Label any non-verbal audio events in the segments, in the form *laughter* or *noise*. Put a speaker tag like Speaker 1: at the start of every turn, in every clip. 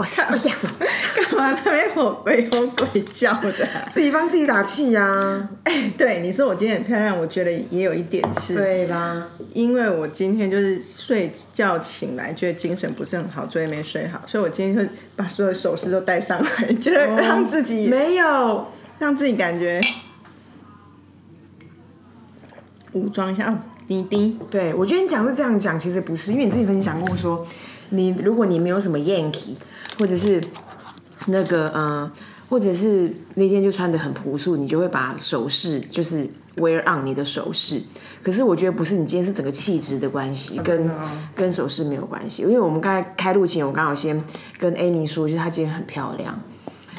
Speaker 1: 我是不要，*laughs*
Speaker 2: 干嘛那边吼鬼吼鬼叫的？啊、
Speaker 1: 自己帮自己打气呀、
Speaker 2: 哎，对，你说我今天很漂亮，我觉得也有一点是，
Speaker 1: 对啦，
Speaker 2: 因为我今天就是睡觉醒来，觉得精神不是很好，昨天没睡好，所以我今天就把所有首饰都带上来，觉得让自己、
Speaker 1: 没有，
Speaker 2: 让自己感觉武装一下。哦，滴滴，
Speaker 1: 对我觉得你讲是这样讲，其实不是，因为你自己曾经讲过说，你如果你没有什么 Yankee，或者是那个呃，或者是那天就穿的很朴素，你就会把首饰就是 wear on 你的首饰。可是我觉得不是，你今天是整个气质的关系，跟跟首饰没有关系。因为我们刚才开录前，我刚好先跟 Amy 说，就是她今天很漂亮。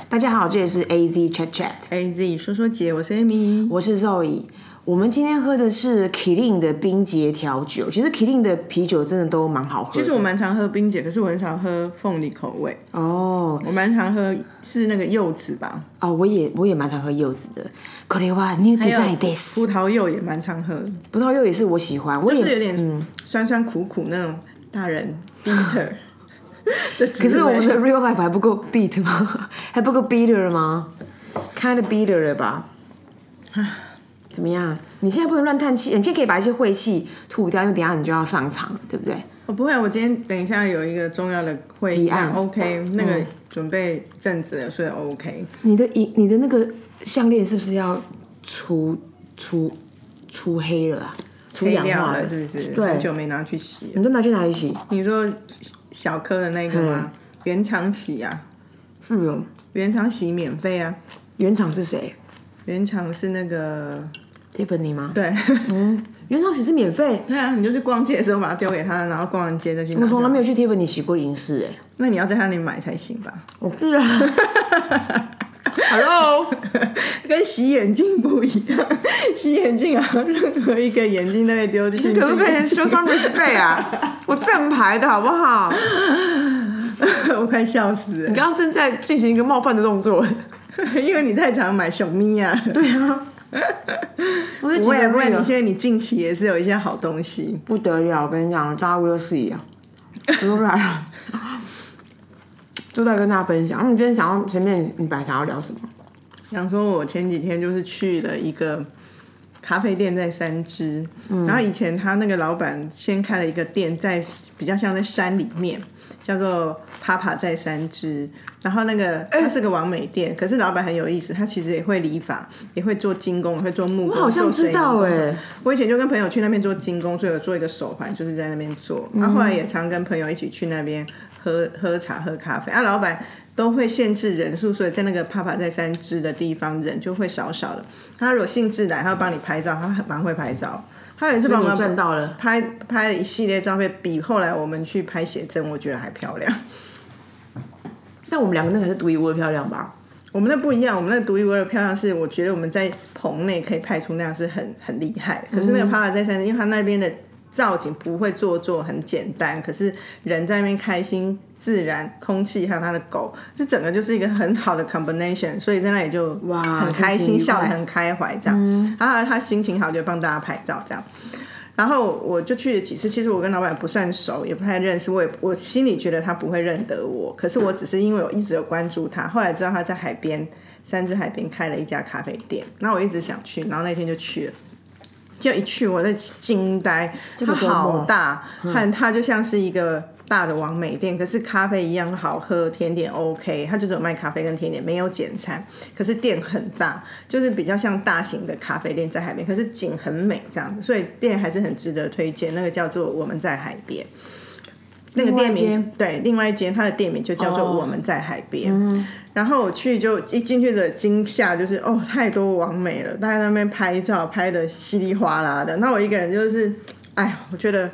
Speaker 1: 大家好，这里是 A Z Chat
Speaker 2: Chat，A Z 说说姐，我是 Amy。
Speaker 1: 我是 Zoe。我们今天喝的是 Killing 的冰结调酒。其实 Killing 的啤酒真的都蛮好喝的。
Speaker 2: 其实我蛮常喝冰姐，可是我很少喝凤梨口味，
Speaker 1: 哦
Speaker 2: 我蛮常喝是那个柚子吧，
Speaker 1: 哦，我也我也蛮常喝柚子的。これは New
Speaker 2: 还有
Speaker 1: Design this。
Speaker 2: 葡萄柚也蛮常喝，
Speaker 1: 葡萄柚也是我喜欢，我也
Speaker 2: 就是有点酸酸苦苦那种大人 *laughs* bitter *laughs* 的滋味。
Speaker 1: 可是我们的 real life 还不够 beat 吗？*laughs* 还不够 bitter 吗？kind of bitter 了吧？ 怎么样？你现在不能乱叹气，你现在可以把一些晦气吐掉，因为等下你就要上场了，对不对？
Speaker 2: 我不会，我今天等一下有一个重要的会议
Speaker 1: 案
Speaker 2: ，OK，那个准备阵子了，所以 OK。
Speaker 1: 你的银，你的那个项链是不是要除除除黑了啊？出
Speaker 2: 黑
Speaker 1: 氧化
Speaker 2: 掉了是不是？
Speaker 1: 对
Speaker 2: 很久没拿去洗了。
Speaker 1: 你都拿去哪里洗？
Speaker 2: 你说小颗的那个吗？原厂洗啊，
Speaker 1: 是哦，
Speaker 2: 原厂洗免费啊，
Speaker 1: 原厂是谁
Speaker 2: 原厂是那个
Speaker 1: ？Tiffany 吗？
Speaker 2: 对嗯
Speaker 1: 原厂洗是免费，
Speaker 2: 对啊，你就去逛街的时候把它丢给他，然后逛完街再去拿。
Speaker 1: 我从来没有去 Tiffany 洗过银饰哎。
Speaker 2: 那你要在他那里买才行吧？
Speaker 1: 我是啊。*laughs* Hello，
Speaker 2: 跟洗眼镜不一样，洗眼镜啊，任何一个眼镜都可以丢进去。
Speaker 1: 可不可以 show some respect 啊？我正牌的好不好？*laughs*
Speaker 2: 我快笑死了
Speaker 1: 你，刚刚正在进行一个冒犯的动作。*laughs*
Speaker 2: 因为你太常买小咪啊。
Speaker 1: 对啊，*laughs* 我
Speaker 2: 不会不会，你现在你近期也是有一些好东西。
Speaker 1: 不得了，我跟你讲，大家 will see 啊，都来了。*laughs* 就在跟大家分享。那你今天想要前面你本来想要聊什么？
Speaker 2: 想说，我前几天就是去了一个咖啡店，在三芝，然后以前他那个老板先开了一个店，在比较像在山里面，叫做 Papa 在三芝。然后那个它是个完美店，可是老板很有意思，他其实也会理发，也会做精工，也会做木工。
Speaker 1: 我好像知道哎、
Speaker 2: 我以前就跟朋友去那边做精工，所以有做一个手环，就是在那边做。然后后来也常跟朋友一起去那边喝喝茶、喝咖啡。啊，老板都会限制人数，所以在那个帕帕在三支的地方人就会少少的。他如果兴致来，他会帮你拍照，他很蛮会拍照。他有一次帮我
Speaker 1: 你
Speaker 2: 们
Speaker 1: 赚到了。
Speaker 2: 拍拍了一系列照片，比后来我们去拍写真，我觉得还漂亮。
Speaker 1: 但我们两个那个是独一无二漂亮吧？
Speaker 2: 我们那不一样，我们那独一无二的漂亮是，我觉得我们在棚内可以拍出那样是很很厉害。可是那个帕拉在山，因为他那边的造景不会做作，很简单，可是人在那边开心、自然，空气还有他的狗，这整个就是一个很好的 combination，所以在那里就
Speaker 1: 哇
Speaker 2: 很开心，笑得很开怀这样。然后他心情好就帮大家拍照这样。然后我就去了几次，其实我跟老板不算熟，也不太认识，我也我心里觉得他不会认得我，可是我只是因为我一直有关注他，后来知道他在海边三只海边开了一家咖啡店，然后我一直想去，然后那天就去了。就一去，我在惊呆，它
Speaker 1: 个
Speaker 2: 好大，看它就像是一个大的王美店，可是咖啡一样好喝，甜点 OK，它就是有卖咖啡跟甜点，没有简餐。可是店很大，就是比较像大型的咖啡店在海边，可是景很美这样子，所以店还是很值得推荐。那个叫做我们在海边，那个店名对，另外一间它的店名就叫做
Speaker 1: 哦
Speaker 2: 我们在海边。然后我去就一进去的惊吓就是哦，太多完美了，大家在那边拍照拍的稀里哗啦的。那我一个人就是，哎，我觉得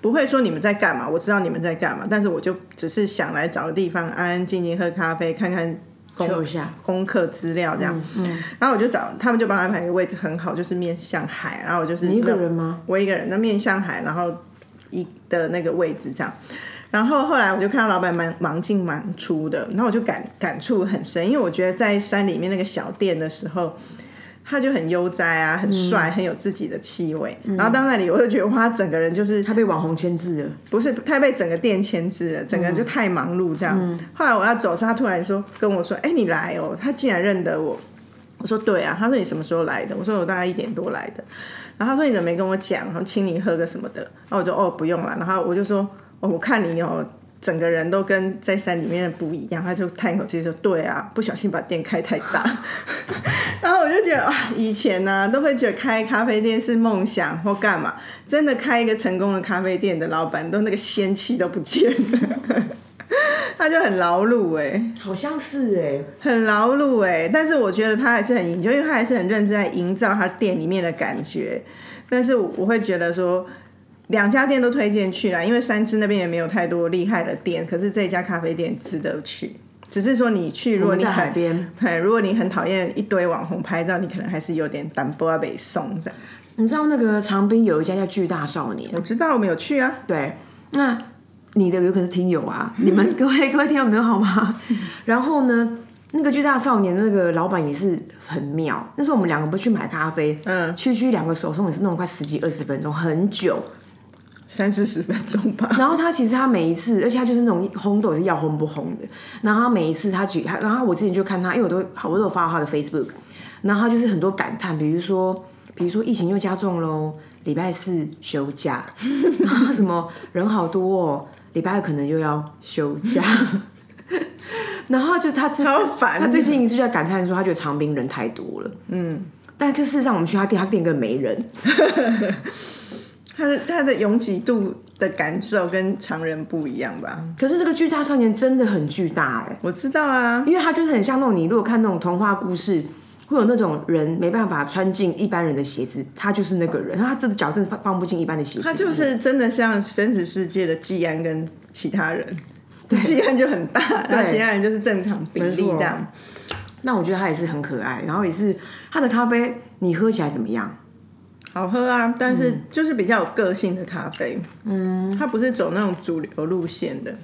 Speaker 2: 不会说你们在干嘛，我知道你们在干嘛，但是我就只是想来找个地方安安静静喝咖啡，看看功
Speaker 1: 秀一下
Speaker 2: 功课资料这样。然后我就找他们就帮我安排一个位置很好，就是面向海，然后我就是
Speaker 1: 你一个人吗？
Speaker 2: 我一个人，那面向海，然后一的那个位置这样。然后后来我就看到老板蛮忙进忙出的，然后我就感感触很深，因为我觉得在山里面那个小店的时候，他就很悠哉啊，很帅，很有自己的气味。然后到那里，我就觉得哇，他整个人就是
Speaker 1: 他被网红牵制了，
Speaker 2: 不是他被整个店牵制了，整个人就太忙碌这样。后来我要走时，他突然说跟我说：“哎，你来哦！”他竟然认得我。我说：“对啊。”他说：“你什么时候来的？”我说：“我大概一点多来的。”然后他说：“你怎么没跟我讲？然后请你喝个什么的？”然后我就：“哦，不用了。”然后我就说：“哦，我看你哦。”整个人都跟在山里面的不一样，他就叹一口气说：“对啊，不小心把店开太大。*laughs* ”然后我就觉得啊，以前呢都会觉得开咖啡店是梦想或干嘛，真的开一个成功的咖啡店的老板都那个仙气都不见了，*laughs* 他就很劳碌哎，
Speaker 1: 好像是哎，
Speaker 2: 很劳碌哎，但是我觉得他还是很研究，因为他还是很认真在营造他店里面的感觉，但是我会觉得说。两家店都推荐去了，因为三芝那边也没有太多厉害的店，可是这家咖啡店值得去。只是说你去，如果你
Speaker 1: 在海边，*laughs*
Speaker 2: 如果你很讨厌一堆网红拍照，你可能还是有点胆波被送的。
Speaker 1: 你知道那个长滨有一家叫巨大少年，
Speaker 2: 我知道，我们有去啊。
Speaker 1: 对，那你的有可能是听友啊，*laughs* 你们各位各位听友们好吗？*laughs* 然后呢，那个巨大少年那个老板也是很妙。那时候我们两个不去买咖啡，嗯，区区两个手送也是弄快十几二十分钟，很久。
Speaker 2: 三四十分钟吧。
Speaker 1: 然后他其实他每一次，而且他就是那种烘豆是要烘不烘的。然后他每一次他举，然后我之前就看他，因为我都好多都有发他的 Facebook。然后他就是很多感叹，比如说，比如说疫情又加重喽，礼拜四休假，*laughs* 然后什么人好多哦，礼拜二可能又要休假。*laughs* 然后就他
Speaker 2: 超烦，
Speaker 1: 他最近一直在感叹说，他觉得长滨人太多了。嗯，但是事实上我们去他店，他店根本没人。*laughs*
Speaker 2: 他的他的拥挤度的感受跟常人不一样吧？
Speaker 1: 可是这个巨大少年真的很巨大哎！
Speaker 2: 我知道啊，
Speaker 1: 因为他就是很像那种你如果看那种童话故事，会有那种人没办法穿进一般人的鞋子，他就是那个人，他这个脚真的放放不进一般的鞋子。
Speaker 2: 他就是真的像真实世界的季安跟其他人，季安就很大，那其他人就是正常比例这样。
Speaker 1: 那我觉得他也是很可爱，然后也是他的咖啡，你喝起来怎么样？
Speaker 2: 好喝啊，但是就是比较有个性的咖啡。嗯，它不是走那种主流路线的。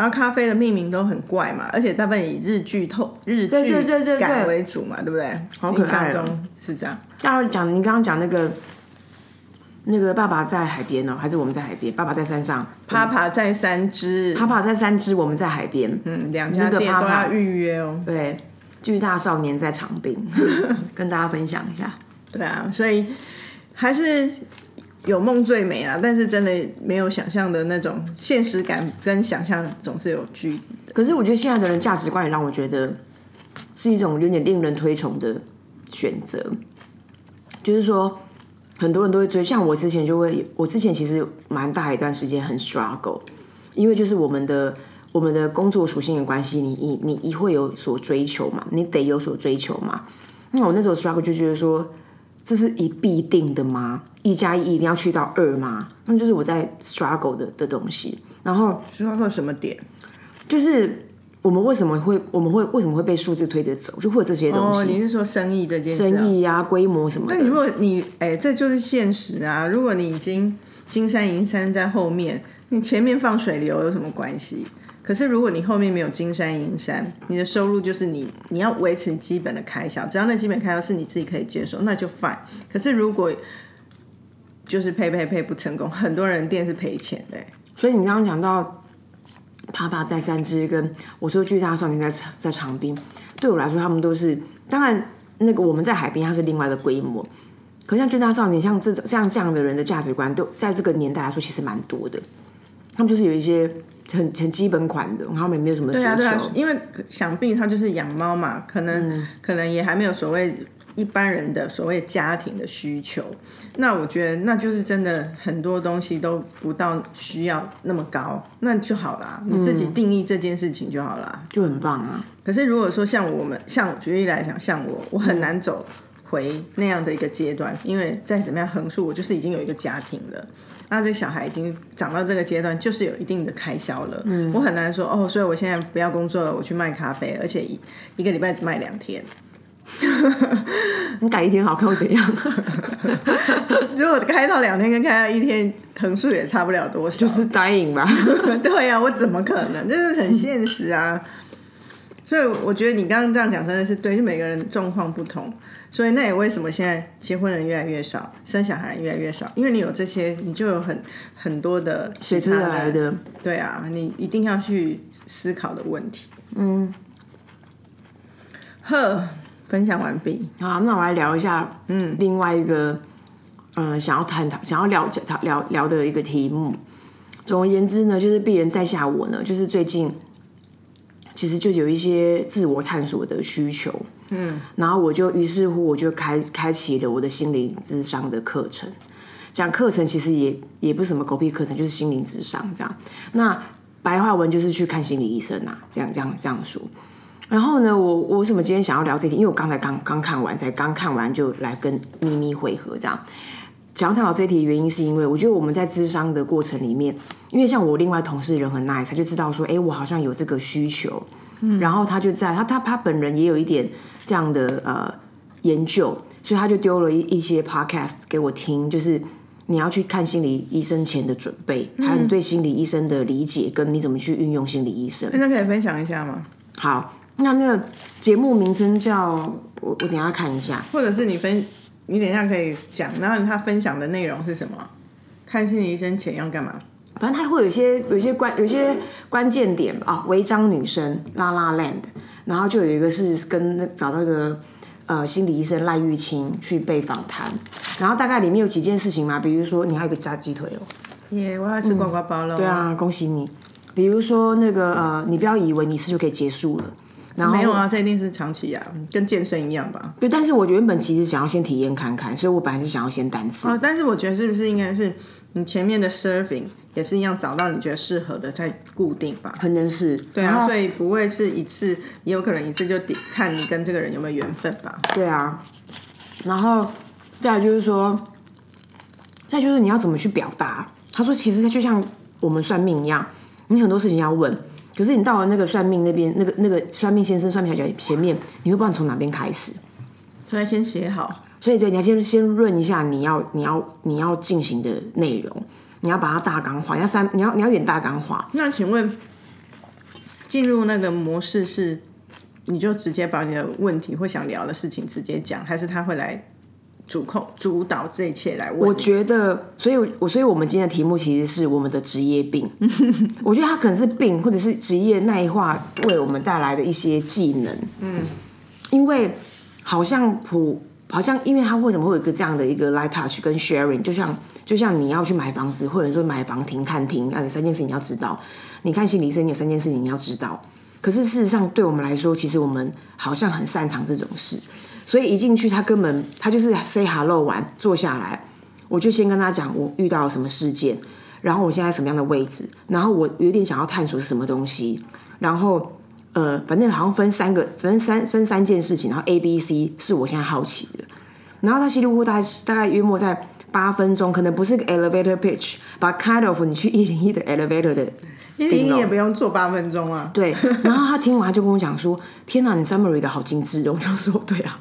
Speaker 2: 然后咖啡的命名都很怪嘛，而且大部分以日剧透日剧改为主嘛，对不对？
Speaker 1: 好可爱
Speaker 2: 哦，是这样。
Speaker 1: 要讲你刚刚讲那个那个爸爸在海边哦，还是我们在海边？爸爸在山上，
Speaker 2: 爸爸在三支，
Speaker 1: 爸爸在三支，我们在海边。
Speaker 2: 嗯，两家店都要预约哦。
Speaker 1: 对，巨大少年在长滨，*laughs* 跟大家分享一下。
Speaker 2: 对啊，所以。还是有梦最美啊，但是真的没有想象的那种现实感，跟想象总是有距离。
Speaker 1: 可是我觉得现在的人价值观也让我觉得是一种有点令人推崇的选择，就是说很多人都会追，像我之前就会，我之前其实蛮大一段时间很 struggle，因为就是我们的我们的工作属性的关系，你你你你会有所追求嘛，你得有所追求嘛。那我那时候 struggle 就觉得说。这是一必定的吗？一加一一定要去到二吗？那就是我在 struggle 的的东西。然后
Speaker 2: struggle 什么点？
Speaker 1: 就是我们为什么会我们会为什么会被数字推着走？就会有这些东西。
Speaker 2: 你是说生意这件事？
Speaker 1: 生意呀，规模什么？
Speaker 2: 那你如果你哎，这就是现实啊！如果你已经金山银山在后面，你前面放水流有什么关系？可是，如果你后面没有金山银山，你的收入就是你你要维持基本的开销，只要那基本开销是你自己可以接受，那就 fine。可是如果就是配配配不成功，很多人店是赔钱的。
Speaker 1: 所以你刚刚讲到，啪啪在三只跟我说巨大少年在在长滨，对我来说他们都是当然那个我们在海边它是另外一个规模，可像巨大少年像这种像这样的人的价值观，都在这个年代来说其实蛮多的，他们就是有一些。很很基本款的，然后也没有什么需求，
Speaker 2: 因为想必他就是养猫嘛，可能可能也还没有所谓一般人的所谓家庭的需求。那我觉得那就是真的很多东西都不到需要那么高，那就好啦，你自己定义这件事情就好啦，
Speaker 1: 就很棒啊。
Speaker 2: 可是如果说像我们，像举例来讲，像我，我很难走回那样的一个阶段，因为再怎么样横竖，我就是已经有一个家庭了。那这小孩已经长到这个阶段，就是有一定的开销了。嗯，我很难说哦，所以我现在不要工作了，我去卖咖啡，而且一一个礼拜只卖两天。
Speaker 1: 你改一天好看会怎样？*laughs*
Speaker 2: 如果开到两天跟开到一天，横竖也差不了多少，
Speaker 1: 就是答应吧。*laughs*
Speaker 2: 对呀，我怎么可能？就是很现实啊。所以我觉得你刚刚这样讲真的是对，就每个人状况不同，所以那也为什么现在结婚人越来越少，生小孩人越来越少，因为你有这些，你就有很很多的其
Speaker 1: 随之
Speaker 2: 他
Speaker 1: 来的，
Speaker 2: 对啊，你一定要去思考的问题。嗯，呵，分享完毕。
Speaker 1: 好，那我来聊一下，嗯，另外一个，嗯、想要探讨、想要了解、聊聊聊的一个题目。总而言之呢，就是鄙人在下我呢，就是最近其实就有一些自我探索的需求，嗯，然后我就于是乎我就开开启了我的心灵智商的课程。讲课程其实也也不是什么狗屁课程，就是心灵智商这样。那白话文就是去看心理医生啊，这样这样这样说。然后呢，我我为什么今天想要聊这题？因为我刚才刚刚看完，才刚看完就来跟咪咪会合这样。想要探讨这一题的原因，是因为我觉得我们在咨商的过程里面，因为像我另外同事人很 nice，他就知道说，哎，我好像有这个需求，嗯，然后他就在他他他本人也有一点这样的呃研究，所以他就丢了一一些 podcast 给我听，就是你要去看心理医生前的准备，还有你对心理医生的理解，跟你怎么去运用心理医生。
Speaker 2: 那可以分享一下吗？
Speaker 1: 好，那那个节目名称叫我我等一下看一下，
Speaker 2: 或者是你分，你等一下可以讲，然后他分享的内容是什么？看心理医生前要干嘛？
Speaker 1: 反正他会有一些有一些关有一些关键点吧啊，违章女生拉拉 land，然后就有一个是跟那找到一个呃心理医生赖玉清去被访谈，然后大概里面有几件事情嘛，比如说你还有一个炸鸡腿哦，
Speaker 2: 耶、我要吃呱呱包了。
Speaker 1: 对啊，恭喜你。比如说那个呃，你不要以为你一次就可以结束了，然后
Speaker 2: 没有啊，这一定是长期啊，跟健身一样吧。
Speaker 1: 对，但是我原本其实想要先体验看看，所以我本来是想要先单次。
Speaker 2: 哦，但是我觉得是不是应该是你前面的 surfing 也是一样，找到你觉得适合的再固定吧。
Speaker 1: 可能是
Speaker 2: 对啊，所以不会是一次，也有可能一次就点看你跟这个人有没有缘分吧。
Speaker 1: 对啊，然后再来就是说，再就是你要怎么去表达。他说，其实就像我们算命一样，你很多事情要问，可是你到了那个算命那边，那个那个算命先生、算命小姐前面，你会不知道你从哪边开始。
Speaker 2: 所以先写好，
Speaker 1: 所以对，你要先先润一下你要你要你要进行的内容，你要把它大纲化，你要三你要你要演大纲化。
Speaker 2: 那请问，进入那个模式是，你就直接把你的问题或想聊的事情直接讲，还是他会来主控主导这一切来问？
Speaker 1: 我觉得，所以我所以我们今天的题目其实是我们的职业病。*laughs* 我觉得它可能是病，或者是职业内化为我们带来的一些技能。嗯，因为好像普。好像，因为它为什么会有一个这样的一个 light touch 跟 sharing，就像就像你要去买房子，或者说买房停看停，啊，有三件事情你要知道。你看心理医生有三件事情你要知道。可是事实上，对我们来说，其实我们好像很擅长这种事。所以一进去，他根本他就是 say hello 完坐下来，我就先跟他讲我遇到了什么事件，然后我现在什么样的位置，然后我有点想要探索是什么东西，然后呃，反正好像分三个，分三分三件事情，然后 A、B、C 是我现在好奇的，然后他稀里糊涂大概大概约莫在八分钟，可能不是个 elevator pitch，but kind of 你去一零一的 elevator 的
Speaker 2: 一零一也不用坐八分钟啊。
Speaker 1: 对，然后他听完他就跟我讲说：“天哪，你 summary 的好精致哦！”我就说：“对啊。”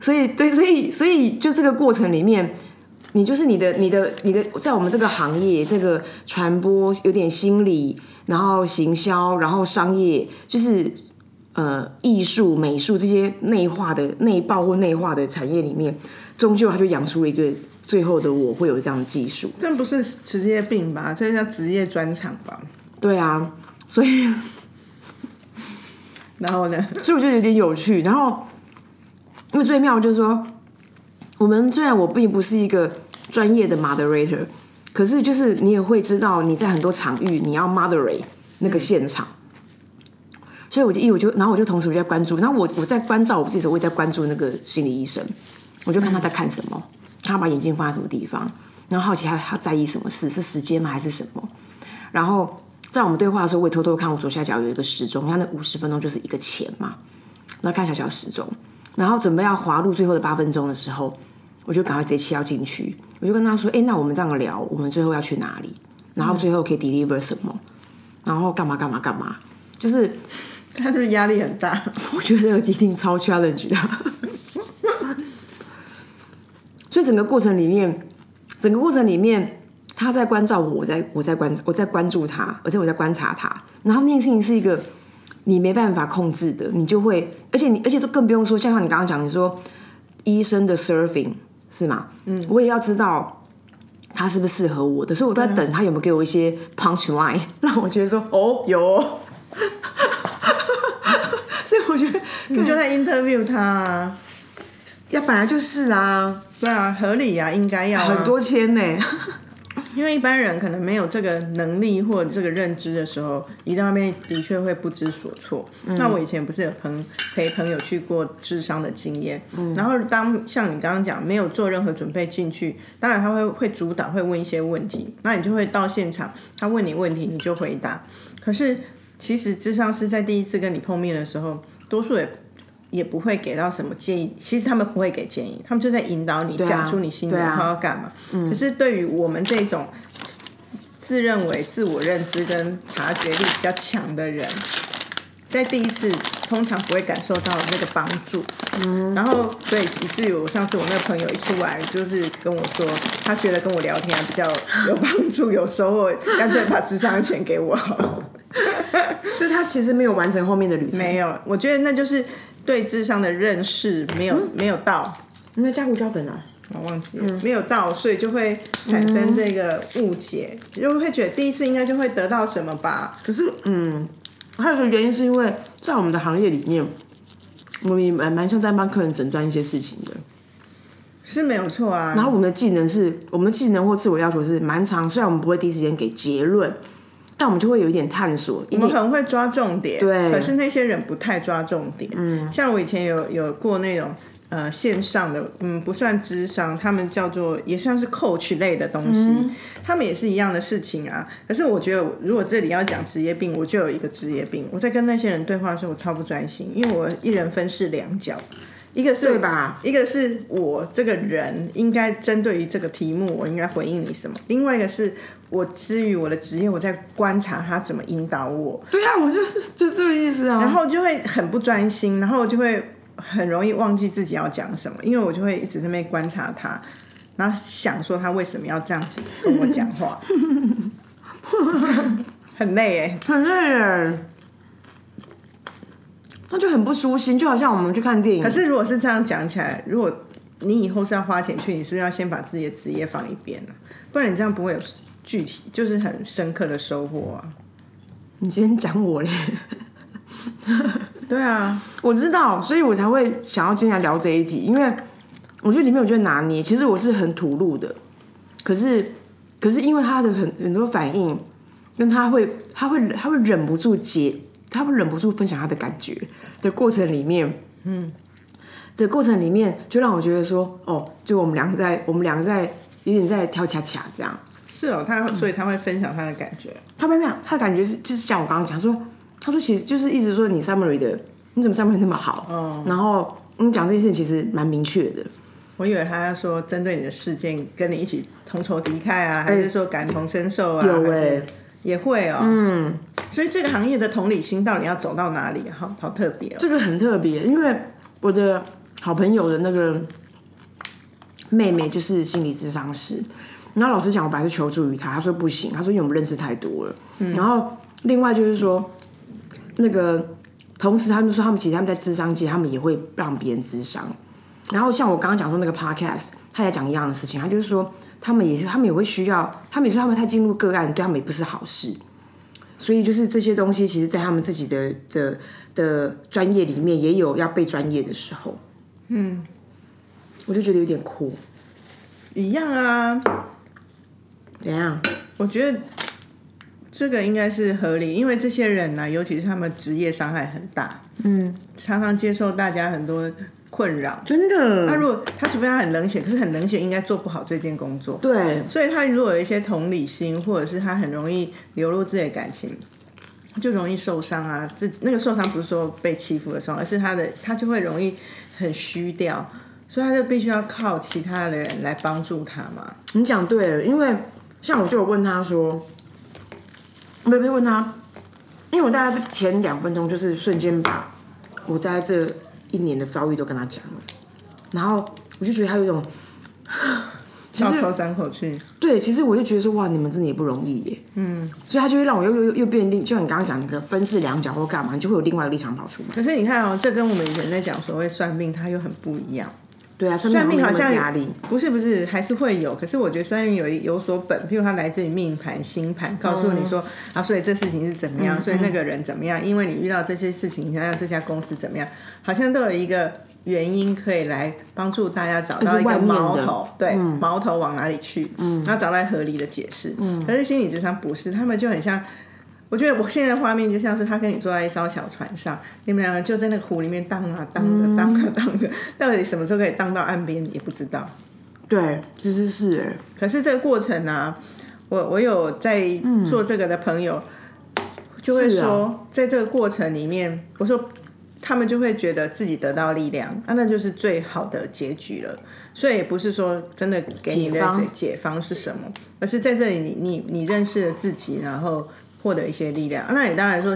Speaker 1: 所以，对，所以，所以就这个过程里面，你就是你的、你的、你的，在我们这个行业，这个传播有点心理，然后行销，然后商业，就是呃艺术、美术这些内化的内爆或内化的产业里面，终究它就养出了一个最后的我会有这样的技术。
Speaker 2: 这不是职业病吧？这叫职业专长吧？
Speaker 1: 对啊，所以。*laughs*
Speaker 2: 然后呢？
Speaker 1: 所以我觉得有点有趣。然后，因为最妙就是说，我们虽然我并不是一个专业的 moderator，可是就是你也会知道你在很多场域你要 moderate 那个现场。所以我就一我就，然后我就同时我就在关注，然后我我在关照我自己的时候，我也在关注那个心理医生，我就看他在看什么，他把眼睛放在什么地方，然后好奇他他在意什么事，是时间吗还是什么？然后。在我们对话的时候，我也偷偷看我左下角有一个时钟，它那五十分钟就是一个钱嘛。然后看小小时钟，然后准备要滑入最后的八分钟的时候，我就赶快直接切要进去。我就跟他说：“哎，那我们这样聊，我们最后要去哪里？然后最后可以 deliver 什么？然后干嘛干嘛干嘛？就是
Speaker 2: 他是压力很大？
Speaker 1: 我觉得一定超 challenge 的。所以整个过程里面，整个过程里面。他在关照我，我在我在关我在关注他，而且我在观察他。然后那件事情是一个你没办法控制的，你就会，而且你，而且就更不用说，像像你刚刚讲，你说医生的 serving 是吗？嗯，我也要知道他是不是适合我的，所以我都在等他有没有给我一些 punch line，*laughs* 让我觉得说，哦，有哦。*laughs* 所以我觉得
Speaker 2: 你就在 interview 他、啊，
Speaker 1: 要本来就是啊，
Speaker 2: 对啊，合理啊，应该要、啊、
Speaker 1: 很多千呢。
Speaker 2: 因为一般人可能没有这个能力或者这个认知的时候，一到那边的确会不知所措。那我以前不是有朋陪朋友去过智商的经验，然后当像你刚刚讲没有做任何准备进去，当然他会会主导会问一些问题，那你就会到现场，他问你问题你就回答。可是其实智商师在第一次跟你碰面的时候，多数也也不会给到什么建议，其实他们不会给建议，他们就在引导你讲出你心里话要干嘛。可是对于我们这种自认为自我认知跟察觉力比较强的人，在第一次通常不会感受到那个帮助。嗯，然后所以以至于我上次我那个朋友一出来，就是跟我说，他觉得跟我聊天比较有帮助、有收获，干脆把智商钱给我好了。*laughs*
Speaker 1: 所以他其实没有完成后面的旅程。
Speaker 2: 没有，我觉得那就是对智商的认识没有、没有到，
Speaker 1: 你在加胡椒粉啊？
Speaker 2: 我忘记了、没有到，所以就会产生这个误解，就会觉得第一次应该就会得到什么吧。
Speaker 1: 可是，嗯，还有一个原因是因为在我们的行业里面，我们也蛮蛮像在帮客人诊断一些事情的。
Speaker 2: 是没有错啊，
Speaker 1: 然后我们的技能是，我们的技能或自我要求是蛮长，虽然我们不会第一时间给结论，但我们就会有一点探索，
Speaker 2: 我们可能会抓重点，
Speaker 1: 对
Speaker 2: 可是那些人不太抓重点。嗯，像我以前有有过那种呃线上的，嗯，不算智商，他们叫做也算是 coach 类的东西，他们也是一样的事情啊。可是我觉得，如果这里要讲职业病，我就有一个职业病。我在跟那些人对话的时候，我超不专心，因为我一人分饰两角。一个是
Speaker 1: 对吧？
Speaker 2: 一个是我这个人应该针对于这个题目，我应该回应你什么？另外一个是我基于我的职业，我在观察他怎么引导我，
Speaker 1: 对啊，我就是就这个意思啊。
Speaker 2: 然后就会很不专心，然后就会很容易忘记自己要讲什么，因为我就会一直在那边观察他，然后想说他为什么要这样子跟我讲话，*laughs* 很累哎。
Speaker 1: 很累人，那就很不舒心，就好像我们去看电影，
Speaker 2: 可是如果是这样讲起来，如果你以后是要花钱去，你是不是要先把自己的职业放一边呢、不然你这样不会有具体，就是很深刻的收获啊。
Speaker 1: 你今天讲我嘞，
Speaker 2: 对啊，
Speaker 1: 我知道，所以我才会想要今天来聊这一题，因为我觉得里面我觉得拿捏，其实我是很吐露的，可是可是因为他的很很多反应，跟他会他会他会忍不住接，他会忍不住分享他的感觉的过程里面，嗯，的过程里面就让我觉得说，哦，就我们两个在我们两个在有点在跳恰恰这样。
Speaker 2: 是哦，他所以他会分享他的感觉。
Speaker 1: 他没有，他的感觉是就是像我刚刚讲说，他说其实就是一直说你 summary 的，你怎么 summary 那么好？
Speaker 2: 哦
Speaker 1: 然后你讲这件事情其实蛮明确的，
Speaker 2: 我以为他要说针对你的事件跟你一起同仇敌忾啊，还是说感同身受啊？
Speaker 1: 有
Speaker 2: 哎
Speaker 1: 欸
Speaker 2: 也会哦。嗯，所以这个行业的同理心到底要走到哪里？好好特别哦。
Speaker 1: 这个很特别，因为我的好朋友的那个妹妹就是心理咨商师，然后老师讲我本来是求助于他，他说不行，他说因为我们认识太多了，然后另外就是说那个同时他们说他们其实他们在智商界，他们也会让别人智商，然后像我刚刚讲说那个 podcast，他也讲一样的事情，他就是说他们也是他们也会需要，他们也说他们太进入个案，对他们也不是好事。所以就是这些东西，其实，在他们自己的的的专业里面，也有要被专业的时候。嗯，我就觉得有点哭。
Speaker 2: 一样啊，
Speaker 1: 怎样？
Speaker 2: 我觉得这个应该是合理，因为这些人呢、尤其是他们职业伤害很大，嗯，常常接受大家很多困扰。
Speaker 1: 真的？
Speaker 2: 他如果他除非他很冷血，可是很冷血应该做不好这件工作。
Speaker 1: 对，
Speaker 2: 所以他如果有一些同理心，或者是他很容易流露自己的感情，就容易受伤啊。自己那个受伤不是说被欺负的受伤，而是他的他就会容易很虚掉，所以他就必须要靠其他的人来帮助他嘛。
Speaker 1: 你讲对了，因为像我就有问他说，我有没有问他，因为我大概前两分钟就是瞬间把我大概这一年的遭遇都跟他讲了，然后我就觉得他有一种，*gasps*
Speaker 2: 倒抽三口气。
Speaker 1: 对，其实我就觉得说，哇，你们真的也不容易耶。嗯，所以他就会让我又又又又变另，就你刚刚讲那个分饰两角或干嘛，你就会有另外一个立场跑出来。
Speaker 2: 可是你看哦，这跟我们以前在讲所谓算命，它又很不一样。
Speaker 1: 对啊，
Speaker 2: 算命好像
Speaker 1: 压力
Speaker 2: 不是不是还是会有，可是我觉得算命有有所本，譬如它来自于命盘、星盘，告诉你说啊，所以这事情是怎么样，所以那个人怎么样，因为你遇到这些事情，你想想这家公司怎么样，好像都有一个原因可以来帮助大家找到一个矛头，对，矛头往哪里去，嗯，然后找到合理的解释。嗯，可是心理智商不是，他们就很像。我觉得我现在画面就像是他跟你坐在一艘小船上，你们两个就在那个湖里面荡啊荡的荡啊荡的，到底什么时候可以荡到岸边也不知道。
Speaker 1: 对，其实是哎，
Speaker 2: 可是这个过程呢，我我有在做这个的朋友，就会说，在这个过程里面，我说他们就会觉得自己得到力量，啊，那就是最好的结局了。所以也不是说真的给你的解方是什么，而是在这里你你你认识了自己，然后。获得一些力量，那你当然说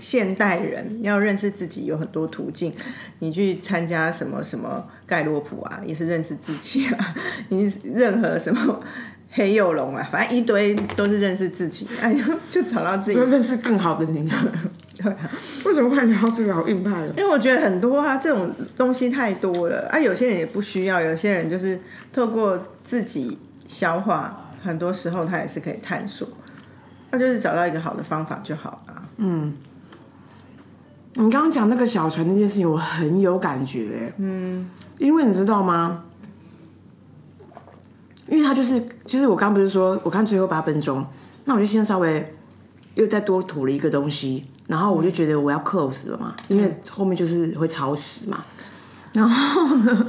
Speaker 2: 现代人要认识自己有很多途径，你去参加什么什么盖洛普啊，也是认识自己啊。*laughs* 你任何什么黑幼龙啊，反正一堆都是认识自己，哎呀，就找到自己，
Speaker 1: 认识更好的你。*laughs* 对啊，为什么会聊这个好硬派的？
Speaker 2: 因为我觉得很多啊，这种东西太多了啊，有些人也不需要，有些人就是透过自己消化，很多时候他也是可以探索。那就是找到一个好的方法就好了。嗯，
Speaker 1: 你刚刚讲那个小船那件事情，我很有感觉。嗯，因为你知道吗？因为他就是，就是我刚不是说，我看最后八分钟，那我就先稍微又再多吐了一个东西，然后我就觉得我要 close 了嘛，因为后面就是会超时嘛。然后呢，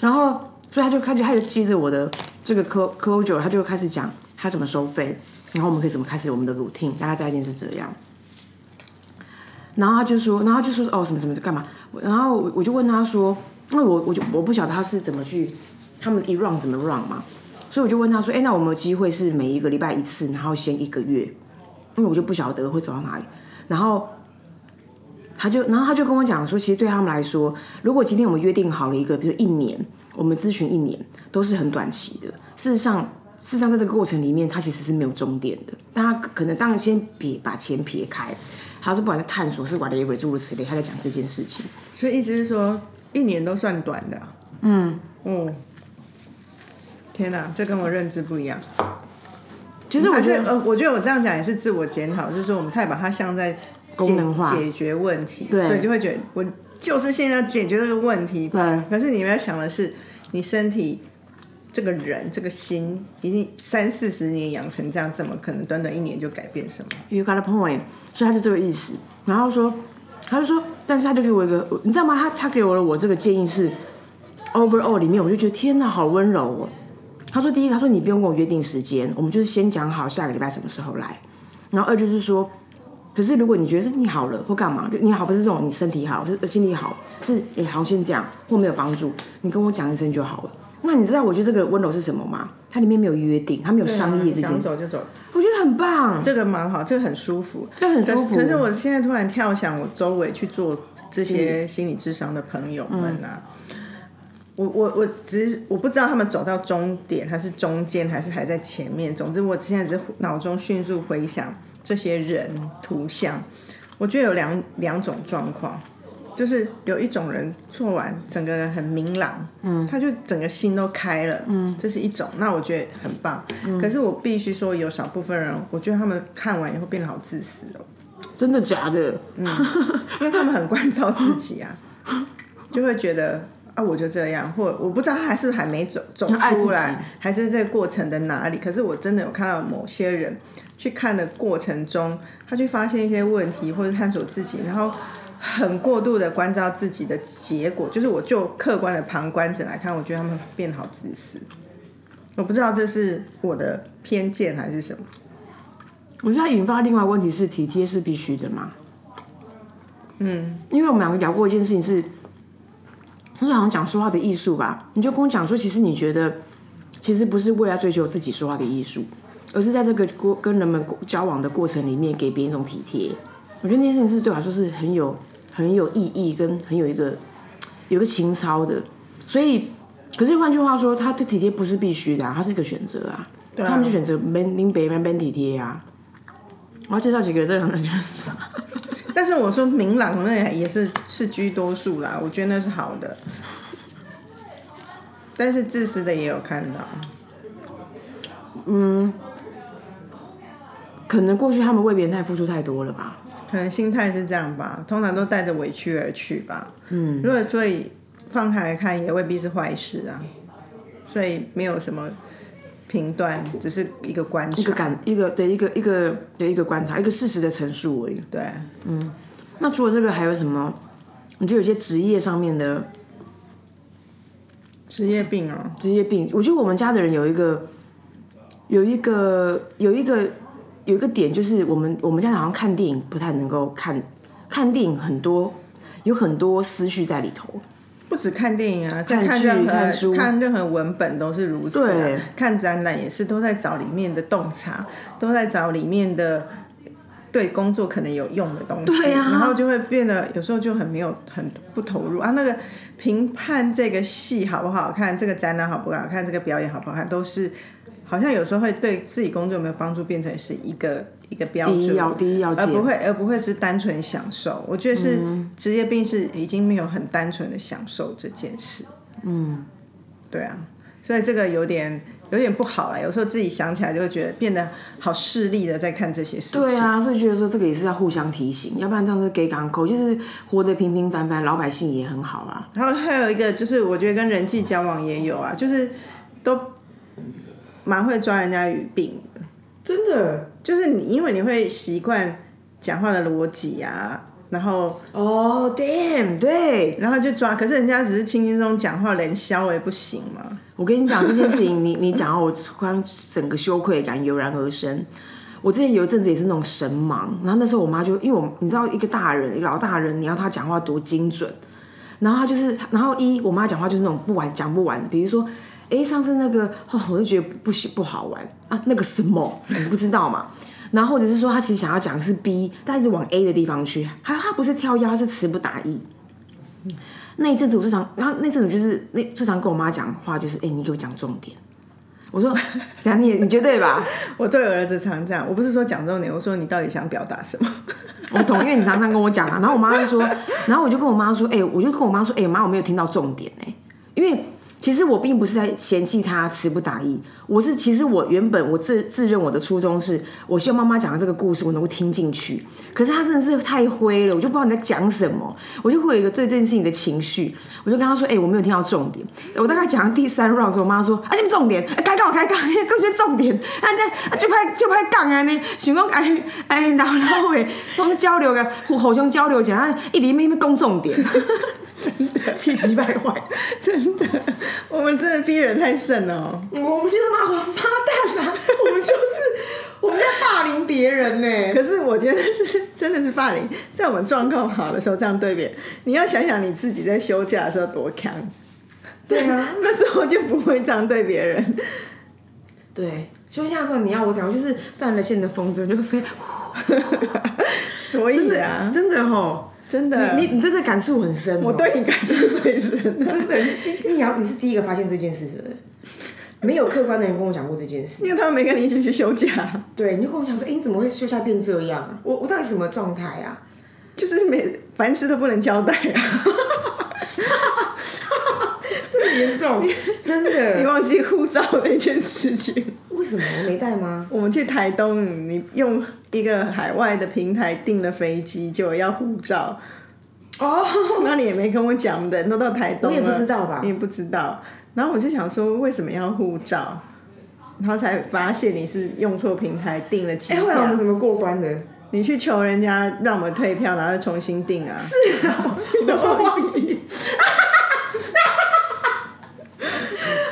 Speaker 1: 然后所以他就开始，他就接着我的这个 closure，他就开始讲他怎么收费。然后我们可以怎么开始我们的 routine？大概在一定是这样。然后他就说，然后他就说哦什么什么干嘛？然后我我就问他说，那我我就我不晓得他是怎么去他们一 run 怎么 run 嘛？所以我就问他说，哎，那我们有机会是每一个礼拜一次，然后先一个月，因为我就不晓得会走到哪里。然后他就然后他就跟我讲说，其实对他们来说，如果今天我们约定好了一个，比如一年，我们咨询一年都是很短期的。事实上。事实上，在这个过程里面，他其实是没有终点的。但他可能当然先撇把钱撇开，他说不管是探索是 whatever 诸如此类，他在讲这件事情。
Speaker 2: 所以意思是说，一年都算短的。嗯嗯。天哪，这跟我认知不一样。
Speaker 1: 其实我觉得，
Speaker 2: 呃，我觉得我这样讲也是自我检讨，就是说我们太把它像在
Speaker 1: 功能化
Speaker 2: 解决问题，所以就会觉得我就是现在解决这个问题。
Speaker 1: 对。
Speaker 2: 可是你们要想的是，你身体。这个人这个心，已经三四十年养成这样，怎么可能短短一年就改变什么
Speaker 1: ？You got a point，所以他就这个意思。然后说，他就说，但是他就给我一个，你知道吗？他他给我了我这个建议是，overall 里面我就觉得天哪，好温柔哦。他说，第一，他说你不用跟我约定时间，我们就是先讲好下个礼拜什么时候来。然后二就是说，可是如果你觉得你好了或干嘛，就你好不是这种你身体好是心里好，是哎好先这样或没有帮助，你跟我讲一声就好了。那你知道我觉得这个温柔是什么吗？它里面没有约定，它没有商业之间。
Speaker 2: 想走就走，
Speaker 1: 我觉得很棒。
Speaker 2: 这个蛮好，这个很舒服，
Speaker 1: 这很舒服。
Speaker 2: 可是我现在突然跳想，我周围去做这些心理智商的朋友们啊，我我我只是我不知道他们走到终点，还是中间，还是还在前面。总之，我现在只是脑中迅速回想这些人图像，我觉得有两两种状况。就是有一种人做完，整个人很明朗，嗯，他就整个心都开了，嗯，这是一种，那我觉得很棒。可是我必须说，有少部分人，我觉得他们看完以后变得好自私哦。
Speaker 1: 真的假的？
Speaker 2: 嗯，因为他们很关照自己啊，*laughs* 就会觉得啊，我就这样，或我不知道他还是还没走走出来，还是在过程的哪里。可是我真的有看到某些人去看的过程中，他去发现一些问题，或者探索自己，然后。很过度的关照自己的结果，就是我就客观的旁观者来看，我觉得他们变好自私。我不知道这是我的偏见还是什么。
Speaker 1: 我觉得引发另外问题是体贴是必须的嘛？嗯，因为我们两个聊过一件事情是就，是好像讲说话的艺术吧？你就跟我讲说，其实你觉得其实不是为了追求自己说话的艺术，而是在这个过跟人们交往的过程里面给别人一种体贴。我觉得那件事情是对我来说是很有。很有意义，跟很有一个有个情操的，所以可是换句话说，他的体贴不是必须的、啊，他是一个选择啊。
Speaker 2: 啊
Speaker 1: 他们就选择 man 林北 man 体贴啊。我要介绍几个这样的人士。
Speaker 2: 但是我说明朗那也是是居多数啦，我觉得那是好的。但是自私的也有看到，嗯
Speaker 1: 可能过去他们为别人太付出太多了吧？
Speaker 2: 可能心态是这样吧，通常都带着委屈而去吧。嗯，如果所以放开来看，也未必是坏事啊。所以没有什么评断，只是一个观察。
Speaker 1: 一个感，一个对一个一个对一个观察，一个事实的陈述而已。
Speaker 2: 对，嗯
Speaker 1: 那除了这个，还有什么？你觉得有些职业上面的
Speaker 2: 职业病哦，
Speaker 1: 职业病？我觉得我们家的人有一个，有一个，有一个，有一个点，就是我们我们家好像看电影不太能够看，看电影很多有很多思绪在里头。
Speaker 2: 不止看电影啊，在
Speaker 1: 看
Speaker 2: 任何
Speaker 1: 看
Speaker 2: 任何文本都是如此、啊。
Speaker 1: 对，
Speaker 2: 看展览也是都在找里面的洞察，都在找里面的对工作可能有用的东西。
Speaker 1: 对啊
Speaker 2: 然后就会变得有时候就很没有很不投入啊。那个评判这个戏好不好看，这个展览好不好看，这个表演好不好看，都是好像有时候会对自己工作有没有帮助，变成是一个一个标准。
Speaker 1: 第一要第一要件
Speaker 2: 而不会而不会是单纯享受。我觉得是
Speaker 1: 嗯
Speaker 2: 职业病是已经没有很单纯的享受这件事。嗯，对啊，所以这个有点有点不好了。有时候自己想起来就会觉得变得好势利的在看这些事情。
Speaker 1: 对啊，所以觉得说这个也是要互相提醒，要不然这样子给港口，就是活得平平凡凡，老百姓也很好啊。
Speaker 2: 然后还有一个就是，我觉得跟人际交往也有啊，就是都蛮会抓人家语病的，
Speaker 1: 真的
Speaker 2: 就是你因为你会习惯讲话的逻辑啊，然后
Speaker 1: 哦、d a m n 对，
Speaker 2: 然后就抓，可是人家只是轻轻松讲话，连消也不行嘛。
Speaker 1: 我跟你讲这件事情，你你讲到我突然整个羞愧感油然而生。我之前有一阵子也是那种神盲，然后那时候我妈就因为我你知道一个大人一个老大人，你要他讲话多精准，然后他就是，然后一我妈讲话就是那种不完讲不完的，比如说，哎上次那个哦我就觉得不喜不好玩啊那个什么你不知道嘛，*laughs* 然后或者是说他其实想要讲的是 B，但一直往 A 的地方去，他他不是跳腰，他是词不达意。那一阵子我最常，然后那阵子我就是那最常跟我妈讲话，就是哎、你给我讲重点。我说，*laughs* 怎样你你觉得对吧？*laughs*
Speaker 2: 我对我儿子常这样，我不是说讲重点，我说你到底想表达什么？
Speaker 1: 我懂，因为你常常跟我讲啊。然后我妈就说，然后我就跟我妈说，哎、我就跟我妈说，哎、妈，我没有听到重点哎、因为其实我并不是在嫌弃他词不达意，我是其实我原本我自自认我的初衷是，我希望妈妈讲的这个故事我能够听进去。可是他真的是太灰了，我就不知道你在讲什么，我就会有一个对这件事情的情绪，我就跟他说，哎、我没有听到重点。我大概讲到第三 round 的时候，我妈说，啊，这重点，开杠开杠，更是 *laughs* 重点，啊，那啊就拍就拍杠啊呢，想讲哎哎，然后然后诶，光交流个互相交流起来，啊一直咩咩讲重点，*laughs* 真的。气急败坏。*laughs*
Speaker 2: 真的，我们真的逼人太甚了哦。
Speaker 1: 我们就是骂王八蛋啊！我们就是 *laughs* 我们在霸凌别人呢、
Speaker 2: 可是我觉得是真的是霸凌，在我们状况好的时候这样对别人，你要想想你自己在休假的时候多强。
Speaker 1: 对啊，*laughs*
Speaker 2: 那时候就不会这样对别人。
Speaker 1: 对，休假的时候你要我讲，我就是断了线的风筝就会飞。*laughs*
Speaker 2: 所以啊，
Speaker 1: 真的吼，
Speaker 2: 真的，
Speaker 1: 你你对这感触很深、哦。
Speaker 2: 我对你感触最深。
Speaker 1: 真的，你你要你是第一个发现这件事的人，没有客观的人跟我讲过这件事。
Speaker 2: 因为他们没跟你一起去休假，
Speaker 1: 对，你就跟我讲说，哎、你怎么会休假变这样啊？我我到底什么状态啊？
Speaker 2: 就是每凡事都不能交代啊。*laughs*
Speaker 1: 这么严重？真的
Speaker 2: 你
Speaker 1: 的？
Speaker 2: 忘记护照那件事情。
Speaker 1: 为什么我没带吗？
Speaker 2: 我们去台东，你用一个海外的平台订了飞机，就要护照，
Speaker 1: 哦，
Speaker 2: 那你也没跟我讲，我们的人都到台东了，
Speaker 1: 我也不知道吧
Speaker 2: 你也不知道。然后我就想说，为什么要护照？然后才发现你是用错平台订了机
Speaker 1: 哎、
Speaker 2: 票。
Speaker 1: 后来我们怎么过关的？
Speaker 2: 你去求人家让我们退票，然后重新订啊？
Speaker 1: 是啊，我都忘记，*laughs*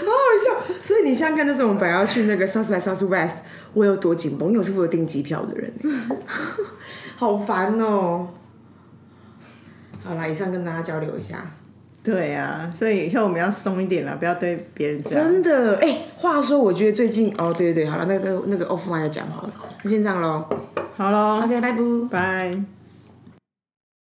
Speaker 1: 好好笑。所以你想想看，那时候我们本来要去那个 South by Southwest，我有多紧绷，因为我是负责订机票的人，*laughs* 好烦哦。好啦，以上跟大家交流一下。
Speaker 2: 对啊，所以以后我们要松一点了，不要对别人这样。
Speaker 1: 真的，哎、话说，我觉得最近，哦，对对对，好了，那个那个 offline 再讲好了，那先这样喽。
Speaker 2: 好喽
Speaker 1: ，OK，拜拜。
Speaker 2: 拜。